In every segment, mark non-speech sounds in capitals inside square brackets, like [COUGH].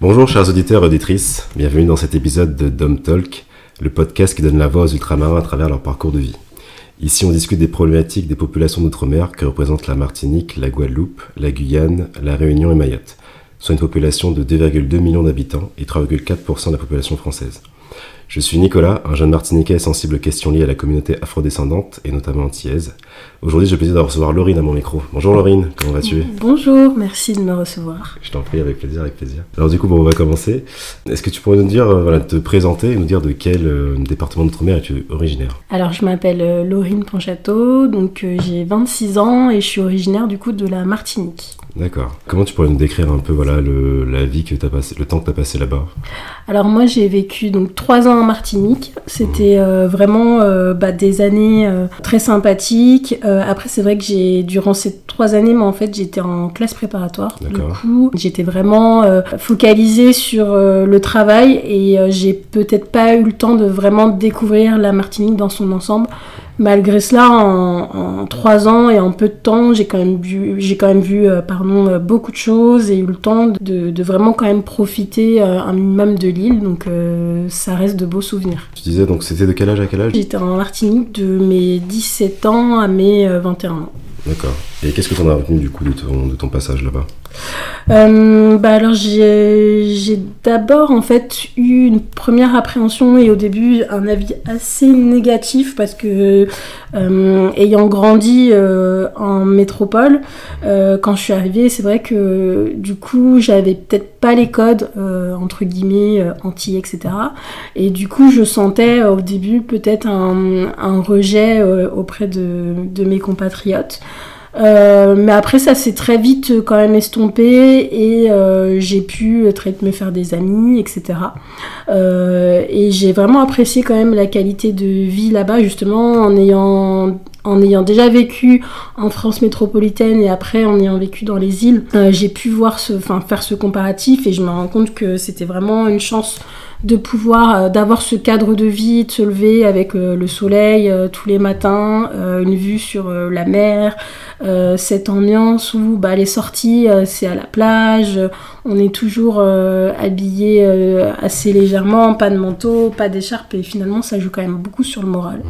Bonjour chers auditeurs et auditrices, bienvenue dans cet épisode de Dom Talk, le podcast qui donne la voix aux ultramarins à travers leur parcours de vie. Ici on discute des problématiques des populations d'outre-mer que représentent la Martinique, la Guadeloupe, la Guyane, la Réunion et Mayotte, soit une population de 2,2 millions d'habitants et 3,4% de la population française. Je suis Nicolas, un jeune Martiniquais sensible aux questions liées à la communauté afrodescendante et notamment antillaise. Aujourd'hui, j'ai le plaisir de recevoir Laurine à mon micro. Bonjour Laurine, comment vas-tu? Bonjour, merci de me recevoir. Je t'en prie, avec plaisir, avec plaisir. Alors du coup, bon, on va commencer. Est-ce que tu pourrais nous dire, euh, voilà, te présenter et nous dire de quel euh, département d'outre-mer es-tu originaire? Alors, je m'appelle euh, Laurine Ponchateau, donc j'ai 26 ans et je suis originaire du coup de la Martinique. D'accord. Comment tu pourrais nous décrire un peu voilà le, la vie que as passé, le temps que tu as passé là-bas? Alors moi j'ai vécu donc trois ans en Martinique. C'était euh, vraiment euh, bah, des années euh, très sympathiques. après c'est vrai que j'ai durant ces trois années, mais en fait j'étais en classe préparatoire. Du coup j'étais vraiment focalisée sur le travail et j'ai peut-être pas eu le temps de vraiment découvrir la Martinique dans son ensemble. Malgré cela, en, trois ans et en peu de temps, j'ai quand même vu, j'ai quand même vu euh, pardon, euh, beaucoup de choses et eu le temps de, vraiment quand même profiter euh, un minimum de l'île. Donc ça reste de beaux souvenirs. Tu disais donc c'était de quel âge à quel âge? J'étais en Martinique de mes 17 ans à mes 21 ans. D'accord. Et qu'est-ce que tu en as retenu du coup de ton, de ton passage là-bas? Euh, bah alors j'ai d'abord en fait eu une première appréhension et au début un avis assez négatif parce que euh, ayant grandi euh, en métropole, quand je suis arrivée, c'est vrai que du coup j'avais peut-être pas les codes entre guillemets anti etc. Et du coup je sentais au début peut-être un, rejet auprès de mes compatriotes. Euh, mais après, ça s'est très vite euh, quand même estompé et euh, j'ai pu très me faire des amis, etc. et j'ai vraiment apprécié quand même la qualité de vie là-bas, justement, en ayant en ayant déjà vécu en France métropolitaine et après en ayant vécu dans les îles, j'ai pu voir ce, enfin, faire ce comparatif et je me rends compte que c'était vraiment une chance de pouvoir euh, d'avoir ce cadre de vie, de se lever avec euh, le soleil euh, tous les matins, une vue sur la mer, cette ambiance où bah, les sorties c'est à la plage, on est toujours habillé assez légèrement, pas de manteau, pas d'écharpe et finalement ça joue quand même beaucoup sur le moral.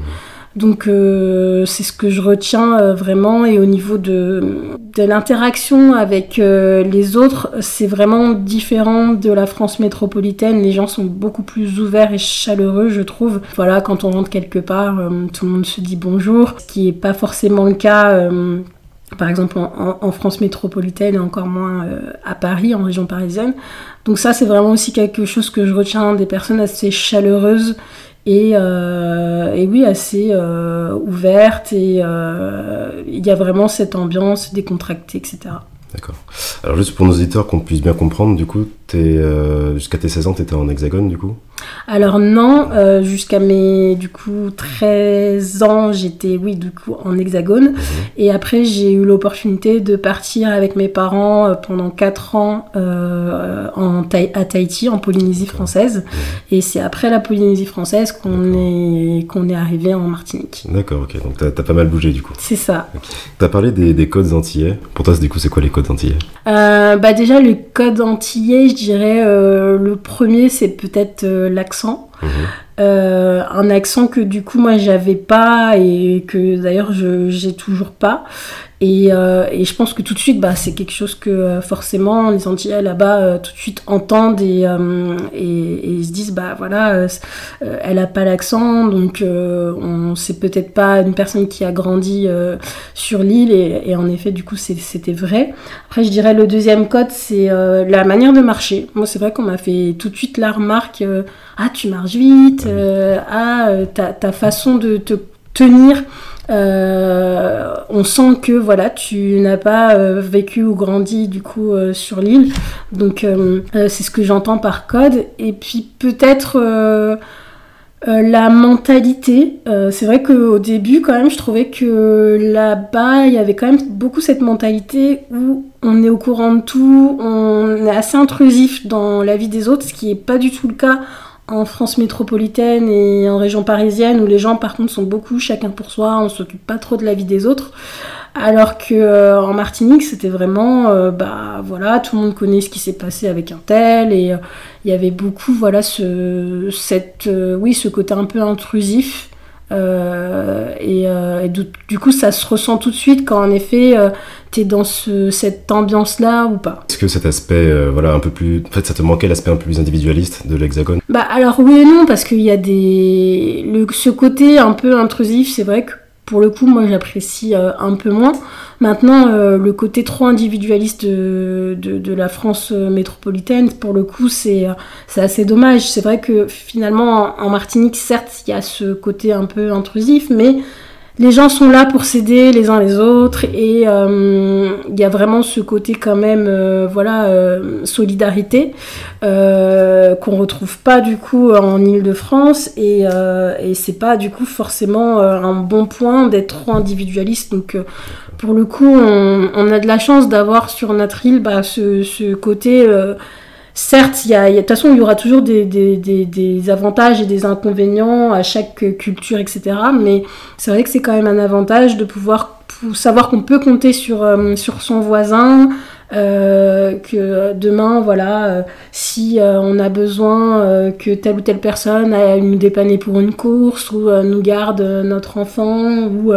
Donc euh, c'est ce que je retiens euh, vraiment et au niveau de, de l'interaction avec euh, les autres, c'est vraiment différent de la France métropolitaine. Les gens sont beaucoup plus ouverts et chaleureux, je trouve. Voilà, quand on rentre quelque part, tout le monde se dit bonjour, ce qui n'est pas forcément le cas. par exemple en, France métropolitaine et encore moins à Paris, en région parisienne. Donc ça c'est vraiment aussi quelque chose que je retiens des personnes assez chaleureuses et, euh, et, oui, assez euh, ouverte et euh, il y a vraiment cette ambiance décontractée, etc. D'accord. Alors juste pour nos auditeurs qu'on puisse bien comprendre, du coup, euh, jusqu'à tes 16 ans, tu étais en hexagone du coup? Alors non, euh, jusqu'à mes du coup 13 ans, j'étais oui du coup en hexagone. Mhm. Et après, j'ai eu l'opportunité de partir avec mes parents euh, pendant 4 ans en à Tahiti, en Polynésie française. Mhm. Et c'est après la Polynésie française qu'on est, qu'on est arrivé en Martinique. D'accord, ok. Donc tu as, pas mal bougé du coup. C'est ça. Tu as parlé des, des, codes antillais. Pour toi, du coup, c'est quoi les codes antillais? Bah déjà, le code antillais, je dirais euh, le premier, c'est peut-être euh, l'accent. Mhm. Euh, un accent que du coup moi j'avais pas et que d'ailleurs je j'ai toujours pas et, euh, et, je pense que tout de suite bah, c'est quelque chose que euh, forcément les Antillais là-bas tout de suite entendent et, se disent bah voilà elle a pas l'accent donc on c'est peut-être pas une personne qui a grandi sur l'île et, en effet du coup c'était vrai après je dirais le deuxième code c'est la manière de marcher moi c'est vrai qu'on m'a fait tout de suite la remarque ah tu marches vite euh, à euh, ta, façon de te tenir. Euh, on sent que voilà, tu n'as pas vécu ou grandi du coup sur l'île. Donc c'est ce que j'entends par code. Et puis peut-être la mentalité. c'est vrai qu'au début quand même, je trouvais que là-bas, il y avait quand même beaucoup cette mentalité où on est au courant de tout, on est assez intrusif dans la vie des autres, ce qui n'est pas du tout le cas en France métropolitaine et en région parisienne où les gens par contre sont beaucoup chacun pour soi, on s'occupe pas trop de la vie des autres. Alors que euh, en Martinique, c'était vraiment, euh, bah voilà, tout le monde connaît ce qui s'est passé avec un tel, et euh, il y avait beaucoup, voilà, ce, cette, oui, ce côté un peu intrusif. Et, du, coup, ça se ressent tout de suite quand en effet tu es dans cette ambiance-là ou pas? Est-ce que cet aspect, voilà, un peu plus. En fait, ça te manquait l'aspect un peu plus individualiste de l'hexagone? Bah, alors oui et non, parce qu'il y a des. Le, ce côté un peu intrusif, c'est vrai que pour le coup, moi j'apprécie euh, un peu moins. Maintenant, euh, le côté trop individualiste de, la France euh, métropolitaine, pour le coup, c'est assez dommage. C'est vrai que finalement, en, Martinique, certes, il y a ce côté un peu intrusif, mais les gens sont là pour s'aider les uns les autres et euh, il y a vraiment ce côté quand même euh, voilà euh, solidarité qu'on retrouve pas du coup en Ile-de-France et, et c'est pas du coup forcément un bon point d'être trop individualiste. Donc pour le coup on, a de la chance d'avoir sur notre île bah, ce, ce côté certes, il y a, de toute façon, il y aura toujours des, des, des, avantages et des inconvénients à chaque culture, etc. Mais c'est vrai que c'est quand même un avantage de pouvoir savoir qu'on peut compter sur, euh, sur son voisin, euh, que demain, voilà, euh, si on a besoin que telle ou telle personne nous dépanner pour une course ou nous garde notre enfant ou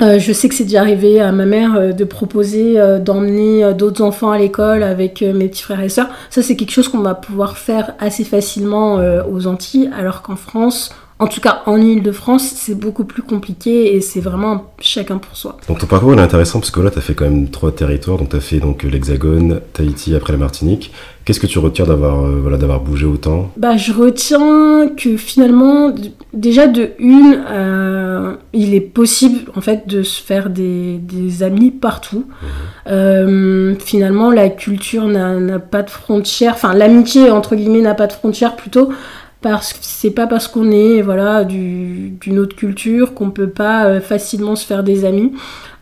euh, je sais que c'est déjà arrivé à ma mère euh, de proposer euh, d'emmener d'autres enfants à l'école avec mes petits frères et sœurs. Ça, c'est quelque chose qu'on va pouvoir faire assez facilement aux Antilles, alors qu'en France, en tout cas, en Ile-de-France, c'est beaucoup plus compliqué et c'est vraiment chacun pour soi. Donc ton parcours est intéressant parce que là, tu as fait quand même trois territoires. Donc tu as fait donc l'Hexagone, Tahiti, après la Martinique. Qu'est-ce que tu retiens d'avoir euh, voilà, d'avoir bougé autant? Bah, Je retiens que finalement, déjà de une, euh, il est possible en fait de se faire des, des amis partout. Mmh. Euh, finalement, la culture n'a pas de frontières, enfin l'amitié entre guillemets n'a pas de frontières plutôt parce que c'est pas parce qu'on est voilà d'une autre culture qu'on peut pas euh, facilement se faire des amis.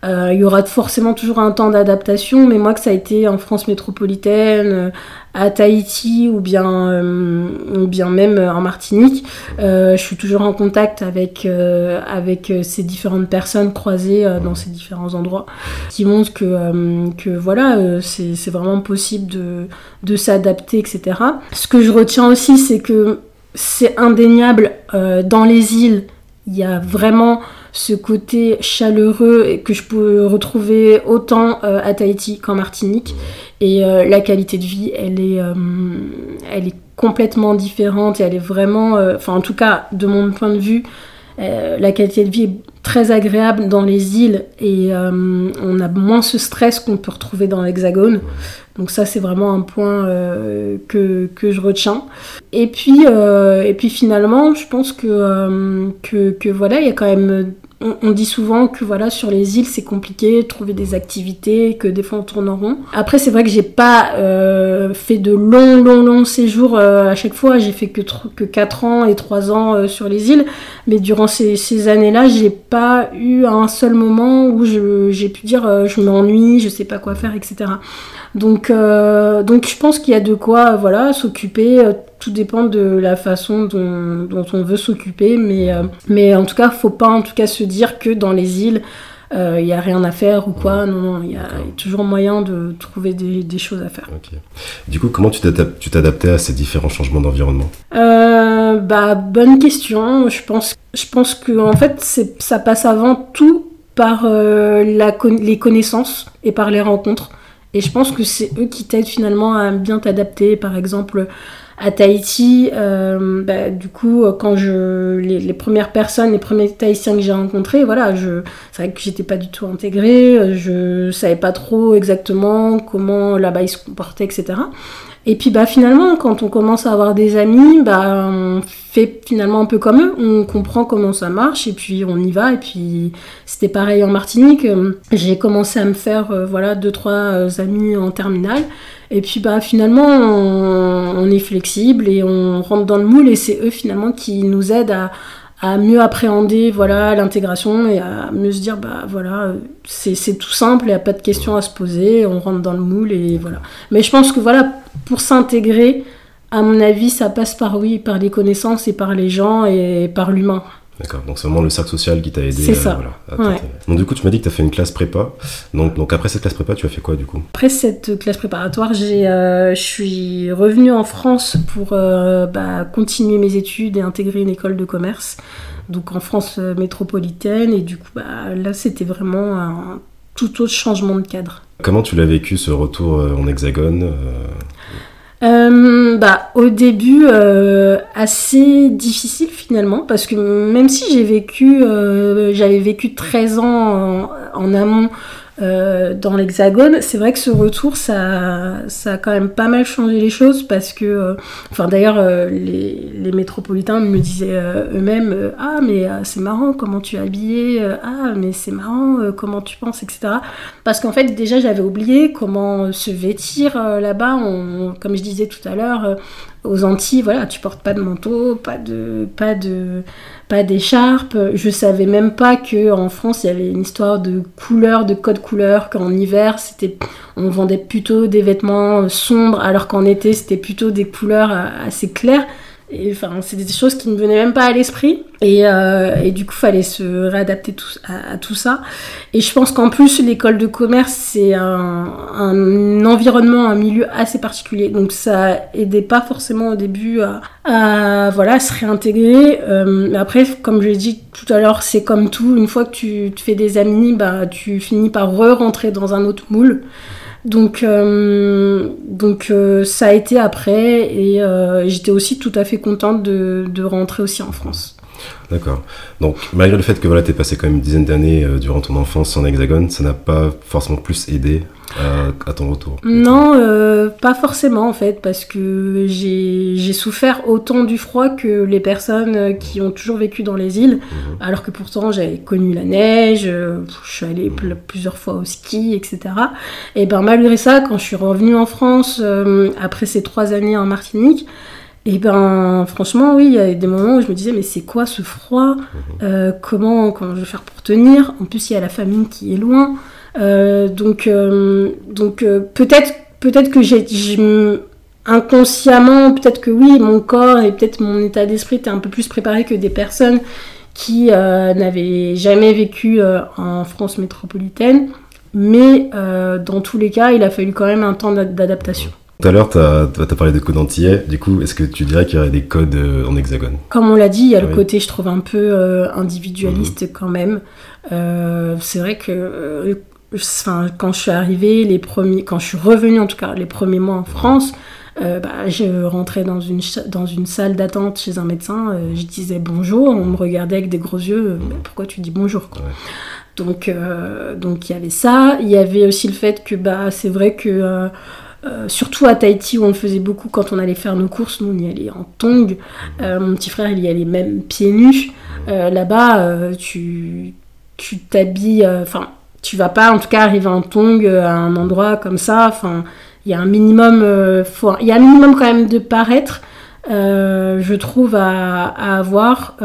Euh, il y aura forcément toujours un temps d'adaptation, mais moi que ça a été en France métropolitaine, euh, à Tahiti ou bien, ou bien même en Martinique, je suis toujours en contact avec, avec ces différentes personnes croisées dans ces différents endroits qui montrent que, que voilà, c'est vraiment possible de, de s'adapter, etc. Ce que je retiens aussi, c'est que c'est indéniable. Euh, dans les îles, il y a vraiment ce côté chaleureux que je peux retrouver autant euh, à Tahiti qu'en Martinique. Et euh, la qualité de vie, elle est, elle est complètement différente elle est vraiment, en tout cas de mon point de vue, la qualité de vie est très agréable dans les îles et on a moins ce stress qu'on peut retrouver dans l'Hexagone. Donc ça, c'est vraiment un point euh, que, que, je retiens. Et puis, euh, et puis finalement, je pense que, euh, que, que, voilà, il y a quand même... On, dit souvent que voilà sur les îles c'est compliqué de trouver des activités, que des fois on tourne en rond. Après c'est vrai que j'ai pas fait de longs longs longs séjours à chaque fois, j'ai fait que, que 4 ans et 3 ans sur les îles, mais durant ces, ces années-là j'ai pas eu un seul moment où j'ai pu dire je m'ennuie, je sais pas quoi faire, etc. Donc, euh, donc je pense qu'il y a de quoi voilà, s'occuper. Euh, tout dépend de la façon dont, on veut s'occuper. Mais, euh, mais en tout cas, faut pas en tout cas se dire que dans les îles, il n'y a rien à faire ou quoi. Non, non, il y, a toujours moyen de trouver des, choses à faire. Du coup, comment tu t'adaptais à ces différents changements d'environnement? Bah, Bonne question. Je pense, je pense que en fait, ça passe avant tout par la, les connaissances et par les rencontres. Et je pense que c'est eux qui t'aident finalement à bien t'adapter. Par exemple, à Tahiti, euh, bah, du coup, quand je les, premières personnes, les premiers Tahitiens que j'ai rencontrés, voilà, je, c'est vrai que j'étais pas du tout intégrée, je savais pas trop exactement comment là-bas ils se comportaient, etc. Et puis bah finalement, quand on commence à avoir des amis, bah on fait finalement un peu comme eux, on comprend comment ça marche et puis on y va. Et puis c'était pareil en Martinique, j'ai commencé à me faire euh, voilà deux trois euh, amis en terminale. Et puis bah finalement on, est flexible et on rentre dans le moule et c'est eux finalement qui nous aident à, à mieux appréhender voilà l'intégration et à mieux se dire bah voilà c'est tout simple il n'y a pas de questions à se poser on rentre dans le moule et voilà mais je pense que voilà pour s'intégrer à mon avis, ça passe par oui, par les connaissances et par les gens et par l'humain. D'accord, donc c'est vraiment le cercle social qui t'a aidé. C'est ça. Voilà, Ouais. Donc du coup, tu m'as dit que tu as fait une classe prépa. Donc, donc après cette classe prépa, tu as fait quoi du coup? Après cette classe préparatoire, j'ai, euh, je suis revenue en France pour euh, bah, continuer mes études et intégrer une école de commerce, donc en France euh, métropolitaine. Et du coup, bah, là, c'était vraiment un tout autre changement de cadre. Comment tu l'as vécu ce retour euh, en hexagone euh, bah, au début, euh, assez difficile finalement, parce que même si j'ai vécu, euh, j'avais vécu 13 ans en, en amont euh, dans l'Hexagone, c'est vrai que ce retour, ça, ça a quand même pas mal changé les choses, parce que, euh, d'ailleurs, euh, les, métropolitains me disaient eux-mêmes, ah mais c'est marrant comment tu es ah mais c'est marrant comment tu penses, etc. Parce qu'en fait, déjà, j'avais oublié comment se vêtir là-bas. Comme je disais tout à l'heure, aux Antilles, voilà, tu portes pas de manteau, pas de, pas de, pas d'écharpe. Je savais même pas que en France, il y avait une histoire de couleur, de code couleur. Qu'en hiver, c'était, on vendait plutôt des vêtements euh, sombres, alors qu'en été, c'était plutôt des couleurs euh, assez claires. Enfin, c'est des choses qui ne venaient même pas à l'esprit. Et, euh, et du coup, fallait se réadapter à, tout ça. Et je pense qu'en plus, l'école de commerce, c'est un, un environnement, un milieu assez particulier. Donc ça aidait pas forcément au début à, à, voilà, se réintégrer. Euh, après, comme je l'ai dit tout à l'heure, c'est comme tout. Une fois que tu te fais des amis, bah, tu finis par re-rentrer dans un autre moule. Donc, euh, donc euh, ça a été après et euh, j'étais aussi tout à fait contente de, de rentrer aussi en France. D'accord. Donc malgré le fait que voilà, tu passé quand même une dizaine d'années euh, durant ton enfance en hexagone, ça n'a pas forcément plus aidé euh, à ton retour. Non, euh, pas forcément en fait, parce que j'ai souffert autant du froid que les personnes qui ont toujours vécu dans les îles, Mhm. alors que pourtant j'avais connu la neige, je suis allée pl- plusieurs fois au ski, etc. Et ben malgré ça, quand je suis revenue en France après ces trois années en Martinique, et ben franchement oui, il y a des moments où je me disais mais c'est quoi ce froid? Euh, comment, comment je vais faire pour tenir? En plus il y a la famille qui est loin. Euh, donc, euh, donc peut-être, peut-être que j'ai, inconsciemment, peut-être que oui, mon corps et peut-être mon état d'esprit était un peu plus préparé que des personnes qui n'avaient jamais vécu en France métropolitaine. Mais dans tous les cas, il a fallu quand même un temps d'ad- d'adaptation. Tout à l'heure, tu as, parlé de codes antillais. Du coup, est-ce que tu dirais qu'il y aurait des codes euh, en hexagone? Comme on l'a dit, il y a le Oui. côté, je trouve, un peu euh, individualiste quand même. Euh, c'est vrai que enfin, quand je suis arrivée, les premiers, quand je suis revenue en tout cas, les premiers mois en France, bah, je rentrais dans une, dans une salle d'attente chez un médecin, je disais bonjour, on me regardait avec des gros yeux, euh, Mais pourquoi tu dis bonjour quoi Ouais. Donc donc il y avait ça, il y avait aussi le fait que bah, c'est vrai que... euh, surtout à Tahiti où on le faisait beaucoup quand on allait faire nos courses, nous on y allait en tongs. Euh, mon petit frère il y allait même pieds nus. Euh, Là-bas, euh, tu tu t'habilles, enfin tu vas pas en tout cas arriver en tongs à un endroit comme ça. Il y a un minimum, quand même de paraître, je trouve à avoir.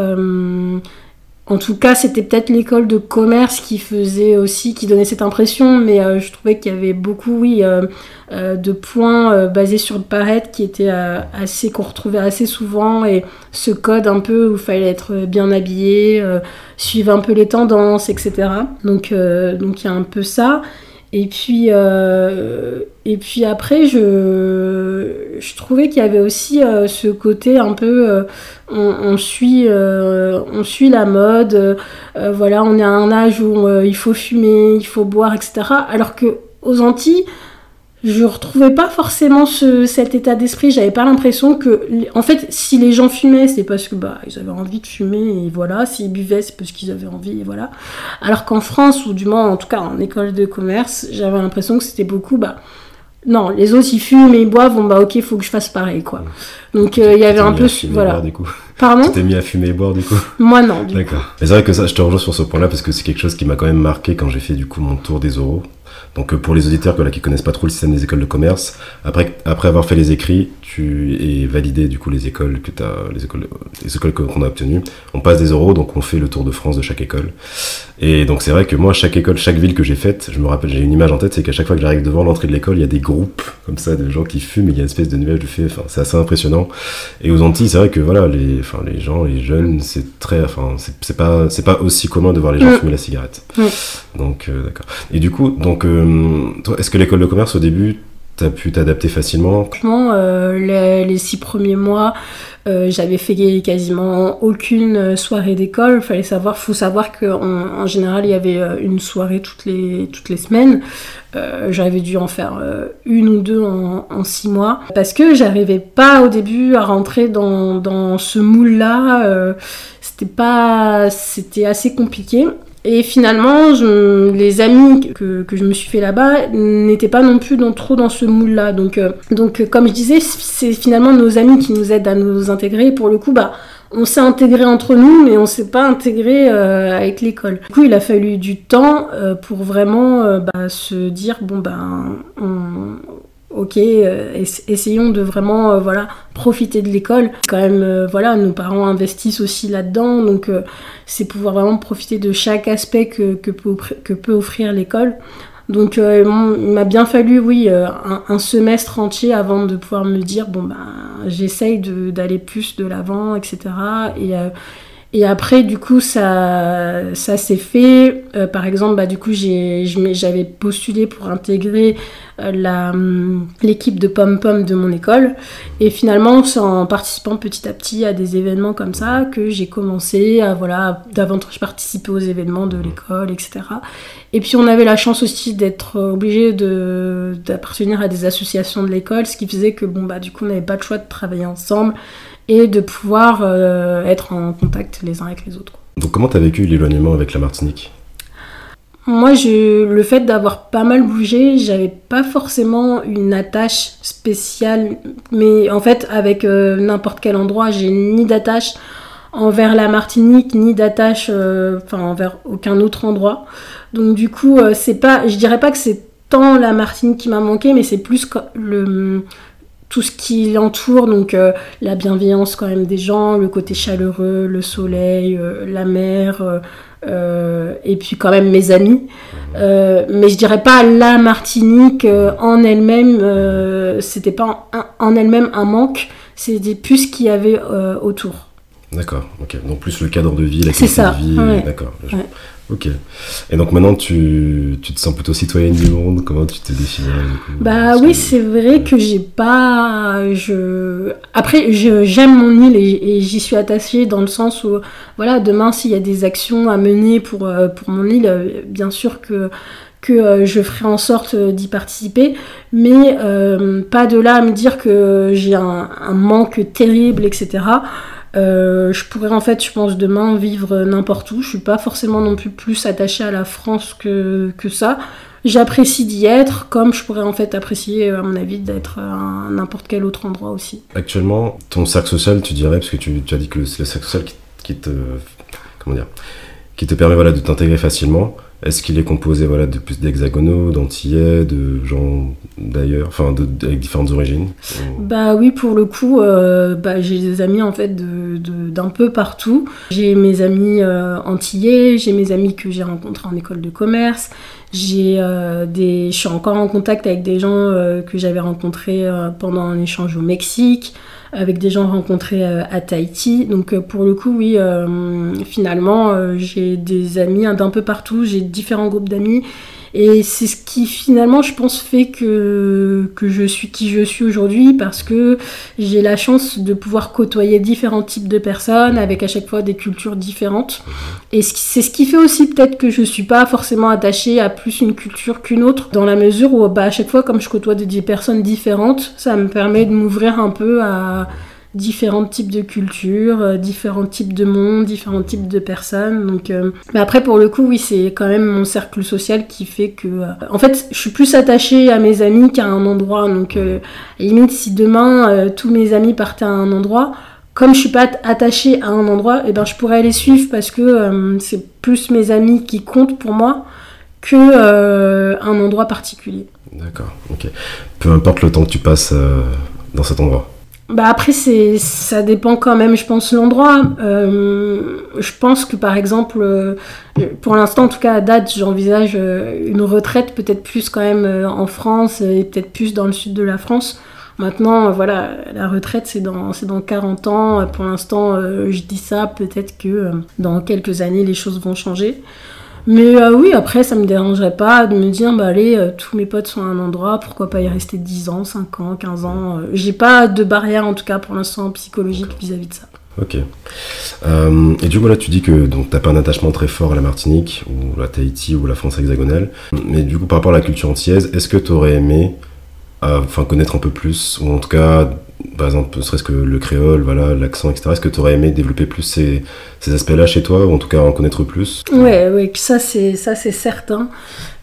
En tout cas, c'était peut-être l'école de commerce qui faisait aussi, qui donnait cette impression, mais euh, je trouvais qu'il y avait beaucoup, euh, euh, de points basés sur le paraître qui étaient assez, qu'on retrouvait assez souvent, et ce code un peu où il fallait être bien habillé, suivre un peu les tendances, etc. Donc, donc il y a un peu ça. Et puis, euh, et puis après, je, je trouvais qu'il y avait aussi euh, ce côté un peu, euh, on, on suit, on suit la mode, voilà, on est à un âge où il faut fumer, il faut boire, etc. Alors que aux Antilles, je retrouvais pas forcément ce, cet état d'esprit. J'avais pas l'impression que, en fait, si les gens fumaient, c'est parce que bah ils avaient envie de fumer et voilà. S'ils buvaient, c'est parce qu'ils avaient envie et voilà. Alors qu'en France, ou du moins en tout cas en école de commerce, j'avais l'impression que c'était beaucoup bah non, les autres ils fument et ils boivent, bon bah ok, il faut que je fasse pareil quoi. Donc euh, il y avait un peu voilà. boire, du coup. Pardon? Tu t'es mis à fumer et boire du coup Moi non. D'accord. Et c'est vrai que ça, je te rejoins sur ce point-là parce que c'est quelque chose qui m'a quand même marqué quand j'ai fait du coup mon tour des oraux. Donc pour les auditeurs qui connaissent pas trop le système des écoles de commerce, après, après avoir fait les écrits, tu es validé du coup les écoles que as, les écoles, les écoles qu'on a obtenues. On passe des euros, donc on fait le tour de France de chaque école. Et donc c'est vrai que moi, chaque école, chaque ville que j'ai faite, je me rappelle, j'ai une image en tête, c'est qu'à chaque fois que j'arrive devant l'entrée de l'école, il y a des groupes comme ça de gens qui fument, il y a une espèce de nuage de feu. Enfin, c'est assez impressionnant. Et aux Antilles, c'est vrai que voilà, les, enfin, les gens, les jeunes, c'est très, enfin, c'est pas, c'est pas aussi commun de voir les gens mm. fumer la cigarette. Mm. Donc euh, d'accord. Et du coup, donc, euh, est-ce que l'école de commerce au début, pu t'adapter facilement Franchement, euh, les, six premiers mois, j'avais fait quasiment aucune soirée d'école. Il fallait savoir, faut savoir qu'en en général, il y avait une soirée toutes les, semaines. j'avais dû en faire une ou deux en, en, six mois parce que j'arrivais pas au début à rentrer dans, dans ce moule-là. c'était pas, c'était assez compliqué. Et finalement, les amis que, que, je me suis fait là-bas n'étaient pas non plus dans, trop dans ce moule-là. Donc, euh, donc, comme je disais, c'est finalement nos amis qui nous aident à nous intégrer. pour le coup, bah, on s'est intégré entre nous, mais on s'est pas intégré euh, avec l'école. Du coup, il a fallu du temps euh, pour vraiment bah, se dire bon ben, ok, euh, essayons de vraiment euh, voilà profiter de l'école. Quand même, euh, voilà, nos parents investissent aussi là-dedans, donc c'est pouvoir vraiment profiter de chaque aspect que, peut, offrir l'école. Donc il m'a bien fallu, oui, un, semestre entier avant de pouvoir me dire, bon, ben, j'essaye d'aller plus de l'avant, etc. Et, et après, du coup, ça, ça s'est fait. par exemple, bah, du coup, j'avais postulé pour intégrer euh, l'équipe de pom-pom de mon école. Et finalement, c'est en participant petit à petit à des événements comme ça que j'ai commencé à voilà, davantage participer aux événements de l'école, etc. Et puis on avait la chance aussi d'être obligé d'appartenir à des associations de l'école, ce qui faisait que bon bah du coup on n'avait pas le choix de travailler ensemble et de pouvoir euh, être en contact les uns avec les autres. Donc comment tu as vécu l'éloignement avec la Martinique? Moi, je, le fait d'avoir pas mal bougé, j'avais pas forcément une attache spéciale. Mais en fait, avec euh, n'importe quel endroit, j'ai ni d'attache envers la Martinique, ni d'attache, euh, enfin envers aucun autre endroit. Donc du coup, euh, c'est pas, je dirais pas que c'est tant la Martinique qui m'a manqué, mais c'est plus le tout ce qui l'entoure, donc la bienveillance quand même des gens, le côté chaleureux, le soleil, la mer euh, et puis quand même mes amis. Euh, mais je dirais pas la Martinique euh, en elle-même, c'était pas en, elle-même un manque, c'était plus ce qu'il y avait autour. D'accord, ok. Donc plus le cadre de vie, la qualité de vie. D'accord. Ok. Et donc maintenant, tu, tu, te sens plutôt citoyenne du monde Comment tu te définis Bah oui, c'est vrai que j'ai pas. Je... Après, j'aime mon île et, j'y suis attachée dans le sens où, voilà, demain, s'il y a des actions à mener pour, euh, pour mon île, euh, bien sûr que que euh, je ferai en sorte d'y participer, mais pas de là à me dire que j'ai un, un, manque terrible, etc. Euh, je pourrais en fait, je pense, demain vivre n'importe où. Je suis pas forcément non plus plus attachée à la France que, que ça. J'apprécie d'y être, comme je pourrais en fait apprécier, à mon avis, d'être à n'importe quel autre endroit aussi. Actuellement, ton cercle social, tu dirais, parce que tu, as dit que c'est le cercle social qui, qui, te, comment dire, qui te permet de t'intégrer facilement. Est-ce qu'il est composé de plus d'hexagonaux, d'antillais, de gens d'ailleurs, enfin avec différentes origines Bah oui, pour le coup, euh, bah, j'ai des amis en fait d'un peu partout. J'ai mes amis euh, antillais, j'ai mes amis que j'ai rencontrés en école de commerce, j'ai euh, des, je suis encore en contact avec des gens que j'avais rencontrés pendant un échange au Mexique avec des gens rencontrés euh, à Tahiti. Donc euh, pour le coup, oui, euh, finalement, j'ai des amis d'un peu partout, j'ai différents groupes d'amis. Et c'est ce qui finalement, je pense, fait que, que je suis qui je suis aujourd'hui parce que j'ai la chance de pouvoir côtoyer différents types de personnes avec à chaque fois des cultures différentes. Et c'est ce qui fait aussi peut-être que je suis pas forcément attachée à plus une culture qu'une autre dans la mesure où bah, à chaque fois, comme je côtoie des personnes différentes, ça me permet de m'ouvrir un peu à différents types de cultures, euh, différents types de mondes, différents types de personnes. Donc, euh, mais après pour le coup, oui, c'est quand même mon cercle social qui fait que, euh, en fait, je suis plus attachée à mes amis qu'à un endroit. Donc, limite, si demain tous mes amis partaient à un endroit, comme je suis pas attachée à un endroit, et eh ben je pourrais les suivre parce que c'est plus mes amis qui comptent pour moi que un endroit particulier. D'accord, ok. Peu importe le temps que tu passes dans cet endroit. Bah après, c'est, ça dépend quand même, je pense, l'endroit. Euh, je pense que par exemple, euh, pour l'instant, en tout cas à date, j'envisage euh, une retraite peut-être plus quand même en France et peut-être plus dans le sud de la France. Maintenant, voilà, la retraite, c'est dans, c'est dans 40 ans. Pour l'instant, je dis ça, peut-être que dans quelques années, les choses vont changer. Mais euh, oui, après, ça me dérangerait pas de me dire, bah allez, euh, tous mes potes sont à un endroit, pourquoi pas y rester 10 ans, 5 ans, 15 ans. Euh. J'ai pas de barrière, en tout cas, pour l'instant, psychologique vis-à-vis de ça. Ok. et du coup, là, tu dis que donc t'as pas un attachement très fort à la Martinique, ou la Tahiti, ou la France hexagonale. Mais du coup, par rapport à la culture antillaise, est-ce que tu aurais aimé enfin connaître un peu plus, ou en tout cas par exemple, ne serait-ce que le créole, voilà, l'accent, etc. Est-ce que tu aurais aimé développer plus ces, aspects-là chez toi, ou en tout cas en connaître plus? Ouais, ouais, ça c'est ça c'est certain.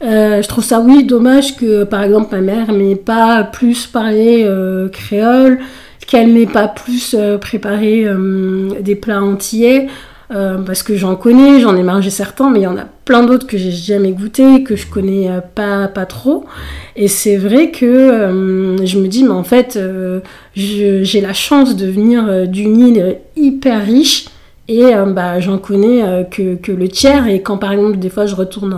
Euh, je trouve ça oui dommage que par exemple ma mère m'ait pas plus parlé euh, créole, qu'elle m'ait pas plus euh, préparé des plats antillais. Euh, parce que j'en connais, j'en ai mangé certains, mais il y en a plein d'autres que j'ai jamais goûté, que je connais euh, pas, pas trop. Et c'est vrai que euh, je me dis, mais en fait, j'ai la chance de venir d'une île hyper riche. Et bah, j'en connais que, le tiers. Et quand par exemple, des fois, je retourne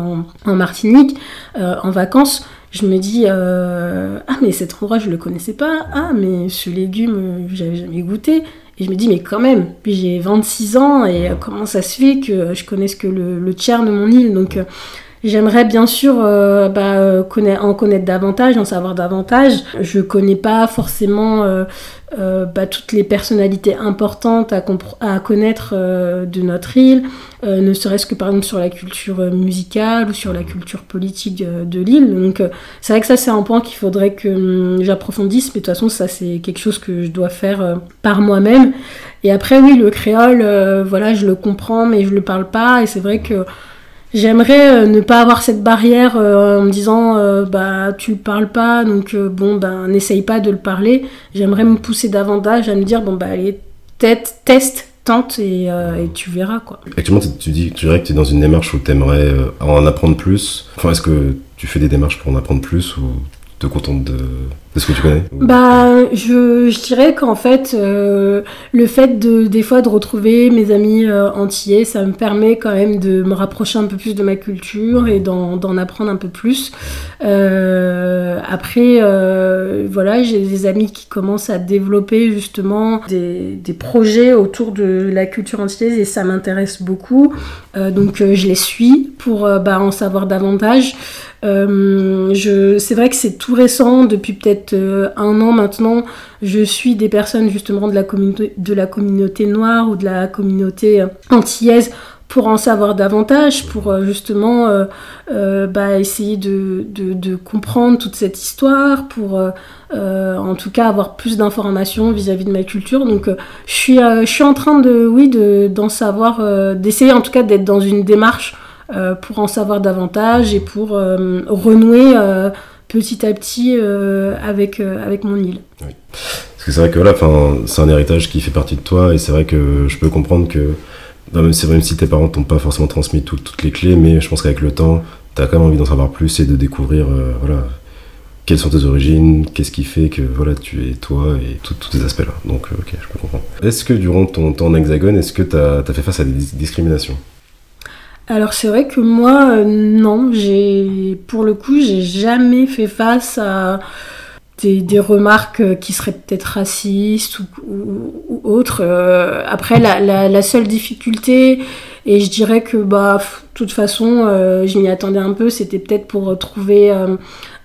en, Martinique en vacances, je me dis ah mais cet endroit je le connaissais pas ah mais ce légume j'avais jamais goûté et je me dis, mais quand même, puis j'ai 26 ans et comment ça se fait que je connaisse que le, tiers de mon île Donc euh, j'aimerais bien sûr euh, bah, en connaître davantage, en savoir davantage. Je connais pas forcément euh, bah, toutes les personnalités importantes à, à connaître euh, de notre île, euh, ne serait-ce que par exemple sur la culture musicale ou sur la culture politique de l'île. Donc c'est vrai que ça c'est un point qu'il faudrait que hum, j'approfondisse, mais de toute façon ça c'est quelque chose que je dois faire par moi-même. Et après oui, le créole, voilà, je le comprends mais je le parle pas, et c'est vrai que J'aimerais euh, ne pas avoir cette barrière euh, en me disant euh, bah tu parles pas donc bon ben n'essaye pas de le parler. J'aimerais me pousser davantage à me dire bon bah allez tête, teste tente et, tu verras quoi. Actuellement tu, dis tu dirais que tu es dans une démarche où tu aimerais en apprendre plus. Enfin est-ce que tu fais des démarches pour en apprendre plus ou te contentes de, de ce que tu connais Bah, je, je dirais qu'en fait, euh, le fait de des fois de retrouver mes amis euh, antillais, ça me permet quand même de me rapprocher un peu plus de ma culture et d'en apprendre un peu plus. Euh, après, voilà, j'ai des amis qui commencent à développer justement des, des, projets autour de la culture antillaise et ça m'intéresse beaucoup. donc, je les suis pour bah, en savoir davantage. Euh, c'est vrai que c'est tout récent, depuis peut-être euh, un an maintenant, je suis des personnes justement de la, communauté, de la communauté noire ou de la communauté euh, antillaise pour en savoir davantage, pour justement bah, essayer de, de, comprendre toute cette histoire, pour en tout cas avoir plus d'informations vis-à-vis de ma culture. Donc je, suis, je suis en train de, oui, d'en savoir, d'essayer en tout cas d'être dans une démarche euh, pour en savoir davantage et pour euh, renouer euh, petit à petit avec, avec mon île. Oui. Parce que c'est vrai que voilà, c'est un héritage qui fait partie de toi et c'est vrai que je peux comprendre que même si, tes parents t'ont pas forcément transmis toutes les clés, mais je pense qu'avec le temps, tu as quand même envie d'en savoir plus et de découvrir voilà, quelles sont tes origines, qu'est-ce qui fait que voilà, tu es toi et tous ces aspects-là. Donc, ok, je peux comprendre. Est-ce que durant ton temps en hexagone, est-ce que tu as, as, fait face à des discriminations? Alors c'est vrai que moi, euh, non, j'ai pour le coup, j'ai jamais fait face à des, remarques qui seraient peut-être racistes ou, autres. Euh, après, la, seule difficulté, et je dirais que bah, toute façon, euh, je m'y attendais un peu, c'était peut-être pour trouver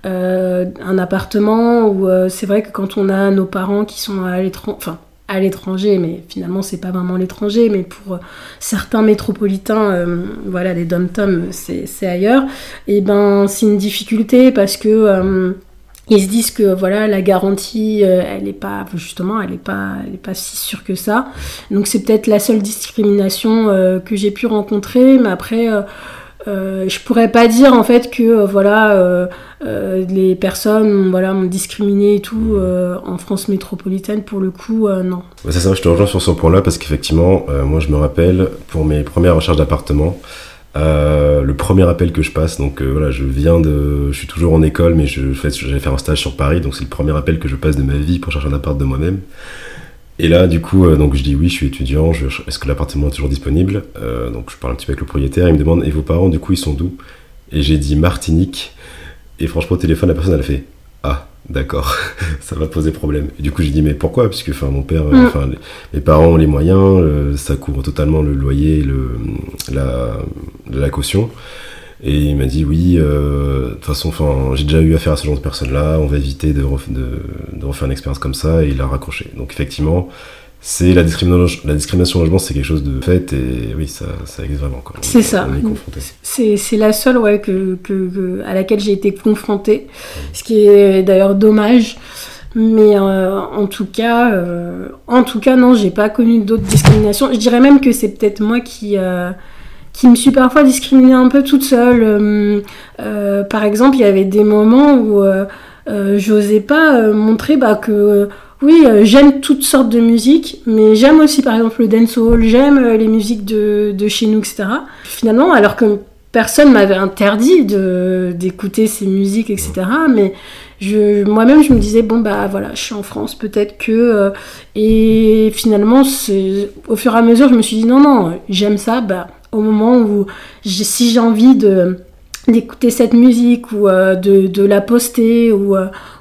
un appartement, ou c'est vrai que quand on a nos parents qui sont à l'étranger, à l'étranger, mais finalement c'est pas vraiment l'étranger, mais pour euh, certains métropolitains, euh, voilà, les dom-tom, c'est ailleurs, et ben c'est une difficulté parce que euh, ils se disent que voilà la garantie, elle est pas justement, elle est pas, elle est pas si sûre que ça. Donc c'est peut-être la seule discrimination que j'ai pu rencontrer, mais après je pourrais pas dire en fait que euh, voilà euh, les personnes voilà m'ont discriminé et tout en France métropolitaine pour le coup non. c'est ça, je te rejoins sur ce point-là parce qu'effectivement moi je me rappelle pour mes premières recherches d'appartement Euh, le premier appel que je passe, donc euh, voilà, je viens de, je suis toujours en école, mais je, fais, j'allais faire un stage sur Paris, donc c'est le premier appel que je passe de ma vie pour chercher un appart de moi-même. Et là, du coup, euh, donc je dis oui, je suis étudiant, je, est-ce que l'appartement est toujours disponible? Donc je parle un petit peu avec le propriétaire, il me demande, et vos parents, du coup, ils sont d'où? Et j'ai dit Martinique, et franchement, au téléphone, la personne, elle a fait Ah, d'accord, [LAUGHS] ça va poser problème. Et du coup, j'ai dit, mais pourquoi? Puisque enfin, mon père, mm. enfin, mes parents ont les moyens, ça couvre totalement le loyer, le, la, la caution. Et il m'a dit, oui, euh, de toute façon, j'ai déjà eu affaire à ce genre de personnes-là, on va éviter de, de, de refaire une expérience comme ça, et il a raccroché. Donc, effectivement, c'est la discrimination, la discrimination au logement, c'est quelque chose de fait et oui, ça, ça existe vraiment. C'est ça. C'est la seule ouais, que, que, à laquelle j'ai été confrontée, ce qui est d'ailleurs dommage. Mais euh, en tout cas, euh, en tout cas, non, j'ai pas connu d'autres discriminations. Je dirais même que c'est peut-être moi qui euh, qui me suis parfois discriminée un peu toute seule. par exemple, il y avait des moments où j'osais pas montrer bah, que oui, euh, j'aime toutes sortes de musiques, mais j'aime aussi par exemple le dancehall, j'aime euh, les musiques de, de, chez nous, etc. Finalement, alors que personne m'avait interdit d'écouter ces musiques, etc. Mais moi-même, je me disais, bon, bah voilà, je suis en France, peut-être que. Euh, et finalement, au fur et à mesure, je me suis dit, non, non, j'aime ça, bah, au moment où, si j'ai envie de d'écouter cette musique ou de, de, la poster ou,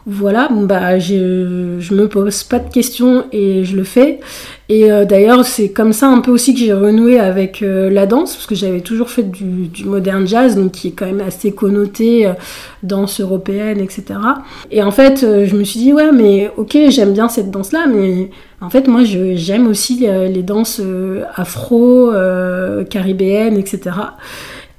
voilà, bah, je, me pose pas de questions et je le fais. Et euh, d'ailleurs, c'est comme ça un peu aussi que j'ai renoué avec euh, la danse, parce que j'avais toujours fait du, du modern jazz, donc qui est quand même assez connoté, euh, danse européenne, etc. Et en fait, je me suis dit, ouais, mais ok, j'aime bien cette danse-là, mais en fait, moi, j'aime aussi les danses afro, caribéennes, etc.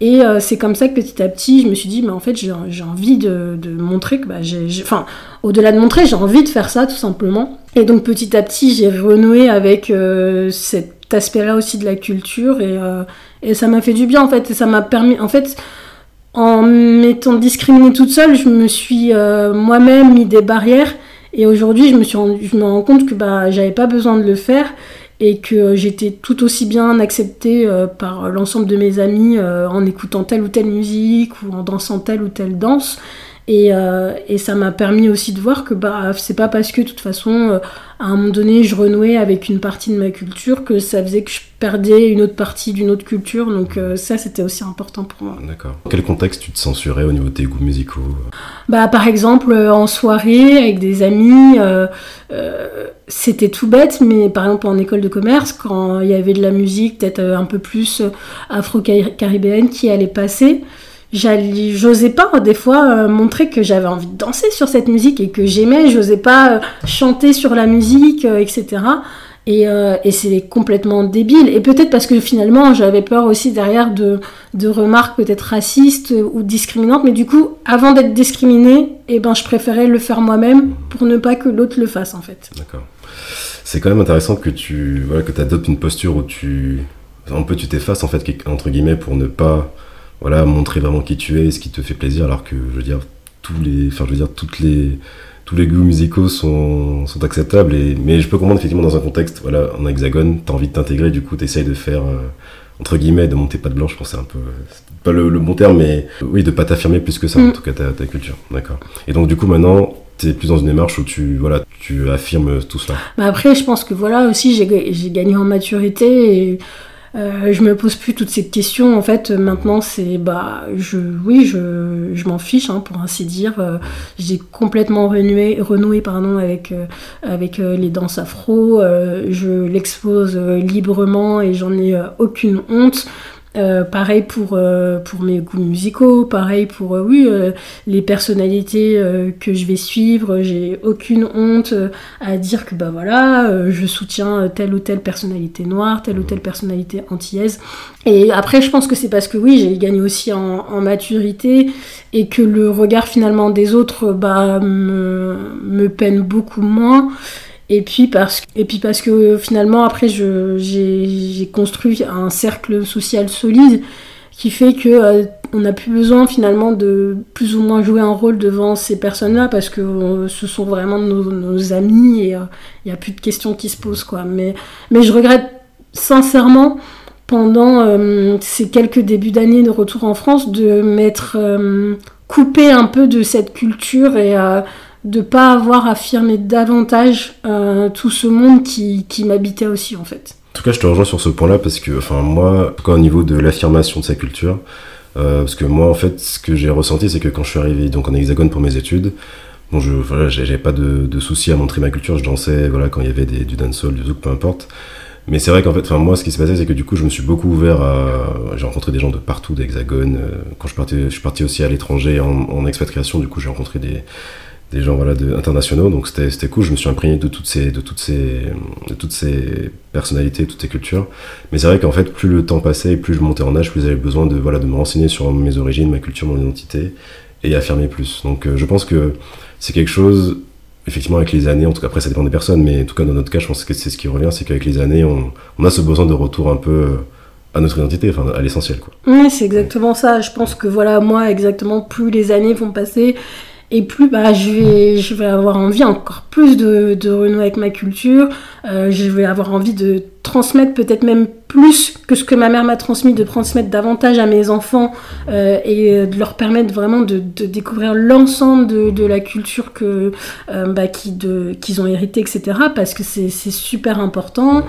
Et euh, c'est comme ça que petit à petit, je me suis dit, mais en fait, j'ai envie de, montrer que, bah, j'ai, enfin, au-delà de montrer, j'ai envie de faire ça tout simplement. Et donc petit à petit, j'ai renoué avec euh, cet aspect-là aussi de la culture et, euh, et ça m'a fait du bien en fait. Et ça m'a permis, en fait, en m'étant discriminée toute seule, je me suis moi-même mis des barrières. Et aujourd'hui, je me suis je me rends compte que bah, j'avais pas besoin de le faire et que j'étais tout aussi bien acceptée euh, par l'ensemble de mes amis euh, en écoutant telle ou telle musique ou en dansant telle ou telle danse. Et, euh, et ça m'a permis aussi de voir que bah, c'est pas parce que de toute façon, à un moment donné, je renouais avec une partie de ma culture que ça faisait que je perdais une autre partie d'une autre culture. Donc ça, c'était aussi important pour moi. D'accord. Dans quel contexte tu te censurais au niveau de tes goûts musicaux Bah par exemple en soirée avec des amis c'était tout bête, mais par exemple en école de commerce, quand il y avait de la musique peut-être euh, un peu plus euh, afro-caribéenne qui allait passer, j'osais pas des fois euh, montrer que j'avais envie de danser sur cette musique et que j'aimais, j'osais pas chanter sur la musique, etc. Et, et c'est complètement débile. Et peut-être parce que finalement, j'avais peur aussi derrière de, de remarques peut-être racistes ou discriminantes. Mais du coup, avant d'être discriminée, eh ben, je préférais le faire moi-même pour ne pas que l'autre le fasse, en fait. D'accord c'est quand même intéressant que tu voilà, que adoptes une posture où tu un peu tu t'effaces en fait entre guillemets pour ne pas voilà montrer vraiment qui tu es et ce qui te fait plaisir alors que je veux dire tous les enfin je veux dire toutes les tous les goûts musicaux sont, sont acceptables et mais je peux comprendre effectivement dans un contexte voilà en hexagone t'as envie de t'intégrer du coup t'essayes de faire euh, entre guillemets de monter pas de blanche je pense c'est un peu pas le, bon terme mais oui de pas t'affirmer plus que ça en mm. tout cas ta, ta culture d'accord et donc du coup maintenant tu es plus dans une démarche où tu, voilà, tu affirmes tout cela. Bah après, je pense que voilà aussi, j'ai gagné en maturité et euh, je me pose plus toutes ces questions. En fait, maintenant, c'est bah, je, oui, je, je m'en fiche, hein, pour ainsi dire. Euh, j'ai complètement renoué, renoué pardon, avec, euh, avec les danses afro. je l'expose librement et j'en ai aucune honte. Euh, pareil pour, euh, pour mes goûts musicaux, pareil pour euh, oui, les personnalités que je vais suivre. J'ai aucune honte à dire que bah voilà, je soutiens telle ou telle personnalité noire, telle ou telle personnalité antillaise. Et après, je pense que c'est parce que oui, j'ai gagné aussi en, en, maturité et que le regard finalement des autres bah, me, me peine beaucoup moins. Et puis parce, et puis parce que finalement, après, j'ai construit un cercle social solide qui fait que euh, on n'a plus besoin finalement de plus ou moins jouer un rôle devant ces personnes-là parce que euh, ce sont vraiment nos, amis et il euh, n'y a plus de questions qui se posent quoi. Mais, mais je regrette sincèrement pendant euh, ces quelques débuts d'année de retour en France, de m'être euh, coupé un peu de cette culture et euh, de pas avoir affirmé davantage tout ce monde qui, m'habitait aussi en fait. En tout cas, je te rejoins sur ce point-là parce que, enfin, moi, en au niveau de l'affirmation de sa culture, parce que moi, en fait, ce que j'ai ressenti, c'est que quand je suis arrivé donc en Hexagone pour mes études, je, voilà, j'avais pas de, de soucis à montrer ma culture, je dansais, voilà, quand il y avait des, du dancehall, du zouk, peu importe. Mais c'est vrai qu'en fait, enfin moi, ce qui s'est passé, c'est que du coup, je me suis beaucoup ouvert à. J'ai rencontré des gens de partout, d'Hexagone. Euh, quand je partais, suis parti aussi à l'étranger en, en, expatriation. Du coup, j'ai rencontré des, des gens voilà de, internationaux. Donc c'était cool. Je me suis imprégné de toutes ces de toutes ces de toutes ces personnalités, toutes ces cultures. Mais c'est vrai qu'en fait, plus le temps passait et plus je montais en âge, plus j'avais besoin de voilà de me renseigner sur mes origines, ma culture, mon identité et affirmer plus. Donc euh, je pense que c'est quelque chose effectivement, avec les années, en tout cas, après, ça dépend des personnes, mais en tout cas, dans notre cas, je pense que c'est ce qui revient, c'est qu'avec les années, on, on, a ce besoin de retour un peu euh, à notre identité, enfin, à l'essentiel, quoi. Oui, c'est exactement ça. Je pense que, voilà, moi, exactement, plus les années vont passer, et plus bah, je, vais, je vais avoir envie encore plus de, renouer avec ma culture, euh, je vais avoir envie de transmettre peut-être même plus que ce que ma mère m'a transmis, de transmettre davantage à mes enfants euh, et de leur permettre vraiment de, découvrir l'ensemble de, la culture que euh, bah, qu'ils ont hérité, etc. Parce que c'est super important.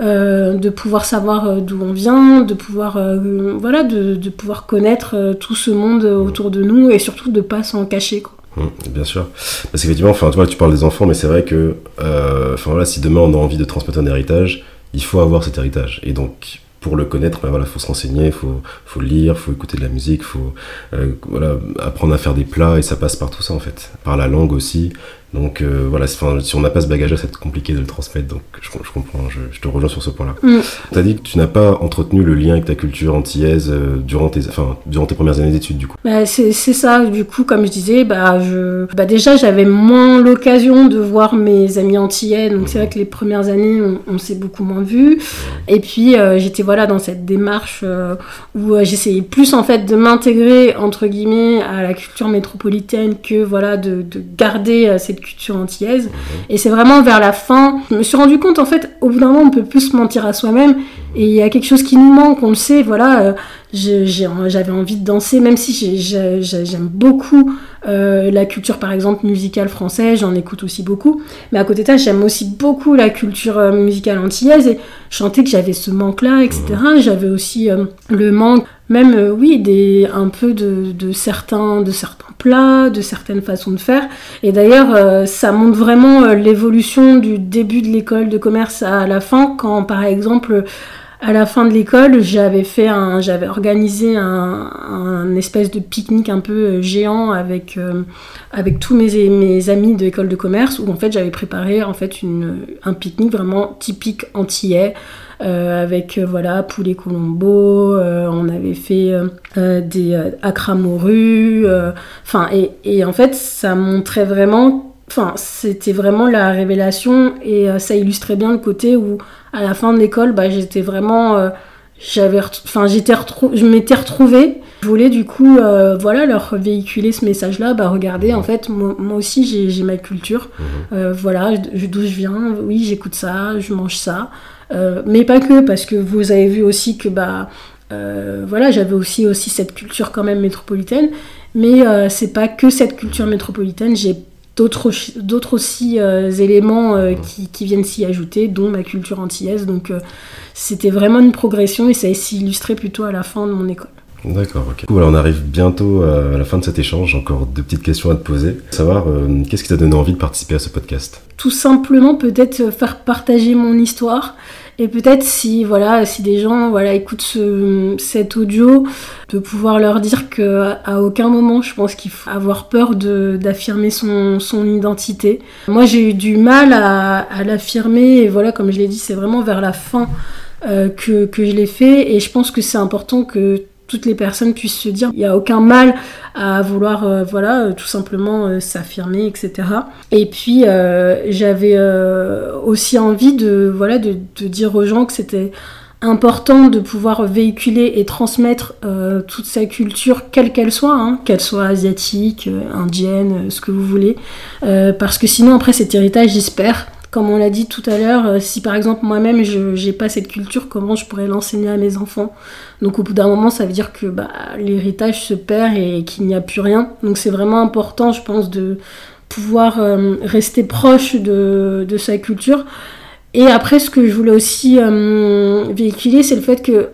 Euh, de pouvoir savoir euh, d'où on vient, de pouvoir, euh, voilà, de, pouvoir connaître euh, tout ce monde autour de nous et surtout de pas s'en cacher. Mmh, bien sûr. Parce qu'effectivement, enfin, tu, parles des enfants, mais c'est vrai que enfin, voilà, si demain on a envie de transmettre un héritage, il faut avoir cet héritage. Et donc, pour le connaître, ben voilà, faut se renseigner, faut, faut lire, faut écouter de la musique, faut euh, apprendre à faire des plats et ça passe par tout ça en fait, par la langue aussi. Donc euh, voilà, si on n'a pas ce bagage-là, c'est compliqué de le transmettre. Donc je, je comprends, je, je, te rejoins sur ce point-là. Mm. Tu as dit que tu n'as pas entretenu le lien avec ta culture antillaise euh, durant, tes, enfin, durant tes premières années d'études du coup. Bah, c'est ça, du coup, comme je disais, bah, je, bah, déjà j'avais moins l'occasion de voir mes amis antillais. Donc mm. c'est vrai que les premières années, on, on s'est beaucoup moins vu. Et puis euh, j'étais voilà dans cette démarche où j'essayais plus en fait de m'intégrer entre guillemets à la culture métropolitaine que voilà de, de garder cette culture antillaise. Mhm. Et c'est vraiment vers la fin, je me suis rendu compte en fait, au bout d'un moment, on peut plus se mentir à soi-même. Et il y a quelque chose qui nous manque, on le sait, voilà. Euh, j'avais envie de danser, même si j'aime beaucoup euh, la culture, par exemple, musicale française, j'en écoute aussi beaucoup. Mais à côté de ça, j'aime aussi beaucoup la culture euh, musicale antillaise et sentais que j'avais ce manque-là, etc. J'avais aussi euh, le manque, même, euh, oui, des, un peu de, de, certains, de certains plats, de certaines façons de faire. Et d'ailleurs, ça montre vraiment l'évolution du début de l'école de commerce à la fin, quand, par exemple, à la fin de l'école, j'avais fait un, j'avais organisé un, un, espèce de pique-nique un peu euh, géant avec euh, avec tous mes, mes amis de l'école de commerce où en fait j'avais préparé en fait une, un pique-nique vraiment typique antillais. Euh, avec euh, voilà poulet colombo, euh, on avait fait des acras morus, enfin et, et en fait ça montrait vraiment enfin c'était vraiment la révélation et ça illustrait bien le côté où à la fin de l'école, bah, j'étais vraiment. Euh, j'avais enfin j'étais je m'étais retrouvée. Je voulais du coup euh, voilà leur véhiculer ce message là bah regardez en fait moi, moi aussi j'ai ma culture. Euh, voilà d'où je viens. Oui j'écoute ça je mange ça. Euh, mais pas que parce que vous avez vu aussi que bah euh, voilà j'avais aussi aussi cette culture quand même métropolitaine. Mais euh, c'est pas que cette culture métropolitaine. J'ai d'autres aussi euh, éléments euh, qui, qui, viennent s'y ajouter, dont ma culture antillaise. Donc euh, c'était vraiment une progression et ça s'illustrait plutôt à la fin de mon école. D'accord, ok. On arrive bientôt à la fin de cet échange. Encore deux petites questions à te poser. Savoir, qu'est-ce qui t'a donné envie de participer à ce podcast? Tout simplement, peut-être faire partager mon histoire. Et peut-être si voilà si des gens voilà écoutent ce, cet audio, de pouvoir leur dire que à aucun moment je pense qu'il faut avoir peur d'affirmer son, son identité. Moi j'ai eu du mal à, à l'affirmer et voilà comme je l'ai dit c'est vraiment vers la fin euh, que, que je l'ai fait et je pense que c'est important que toutes les personnes puissent se dire il n'y a aucun mal à vouloir euh, voilà euh, tout simplement euh, s'affirmer etc et puis j'avais aussi envie de voilà de, dire aux gens que c'était important de pouvoir véhiculer et transmettre toute sa culture quelle qu'elle soit hein, qu'elle soit asiatique indienne ce que vous voulez. Parce que sinon après cet héritage j'espère comme on l'a dit tout à l'heure, si par exemple moi-même je n'ai pas cette culture, comment je pourrais l'enseigner à mes enfants? Donc au bout d'un moment, ça veut dire que bah, l'héritage se perd et qu'il n'y a plus rien. Donc c'est vraiment important, je pense, de pouvoir rester proche de, de, sa culture. Et après, ce que je voulais aussi véhiculer, c'est le fait que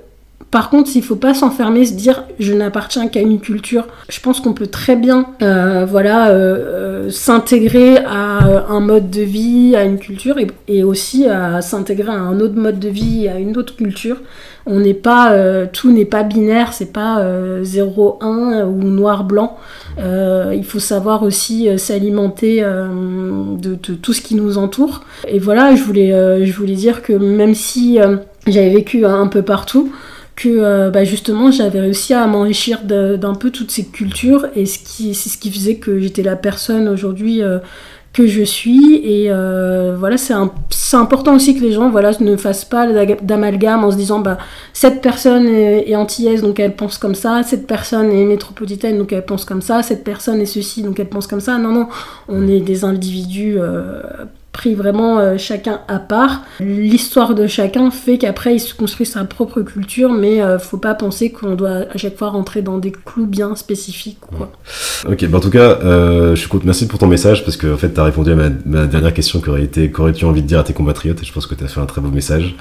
par contre, il ne faut pas s'enfermer, se dire je n'appartiens qu'à une culture. Je pense qu'on peut très bien euh, euh, euh, s'intégrer à un mode de vie, à une culture, et, aussi à s'intégrer à un autre mode de vie, à une autre culture. On n'est pas, tout n'est pas binaire, c'est pas 0-1 ou noir-blanc. il faut savoir aussi s'alimenter de, de, tout ce qui nous entoure. Et voilà, je voulais, je voulais dire que même si j'avais vécu un peu partout, que euh, bah, justement j'avais réussi à m'enrichir d'un peu toutes ces cultures et ce qui, c'est ce qui faisait que j'étais la personne aujourd'hui euh, que je suis. Et euh, voilà c'est important aussi que les gens voilà ne fassent pas d'amalgame en se disant bah cette personne est, est, antillaise donc elle pense comme ça. Cette personne est métropolitaine donc elle pense comme ça. Cette personne est ceci donc elle pense comme ça. Non non on est des individus pris vraiment euh, chacun à part. L'histoire de chacun fait qu'après il se construit sa propre culture, mais euh, faut pas penser qu'on doit à chaque fois rentrer dans des clous bien spécifiques. Quoi. Ok, bah en tout cas, euh, je content. Merci pour ton message parce que en fait, tu as répondu à ma, dernière question qui aurait été qu'aurais-tu envie de dire à tes compatriotes? Je pense que tu as fait un très beau message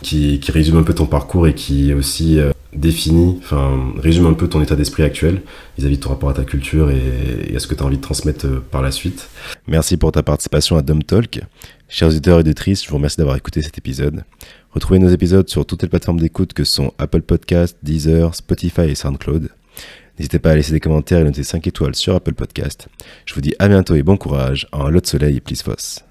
qui, qui, résume un peu ton parcours et qui aussi définit, enfin, résume un peu ton état d'esprit actuel vis-à-vis de ton rapport à ta culture et, à ce que tu as envie de transmettre euh, par la suite. Merci pour ta participation à Dom Talk. Chers auditeurs et auditrices, je vous remercie d'avoir écouté cet épisode. Retrouvez nos épisodes sur toutes les plateformes d'écoute que sont Apple Podcast, Deezer, Spotify et SoundCloud. N'hésitez pas à laisser des commentaires et noter 5 étoiles sur Apple Podcast. Je vous dis à bientôt et bon courage en lot de soleil et plus fosse.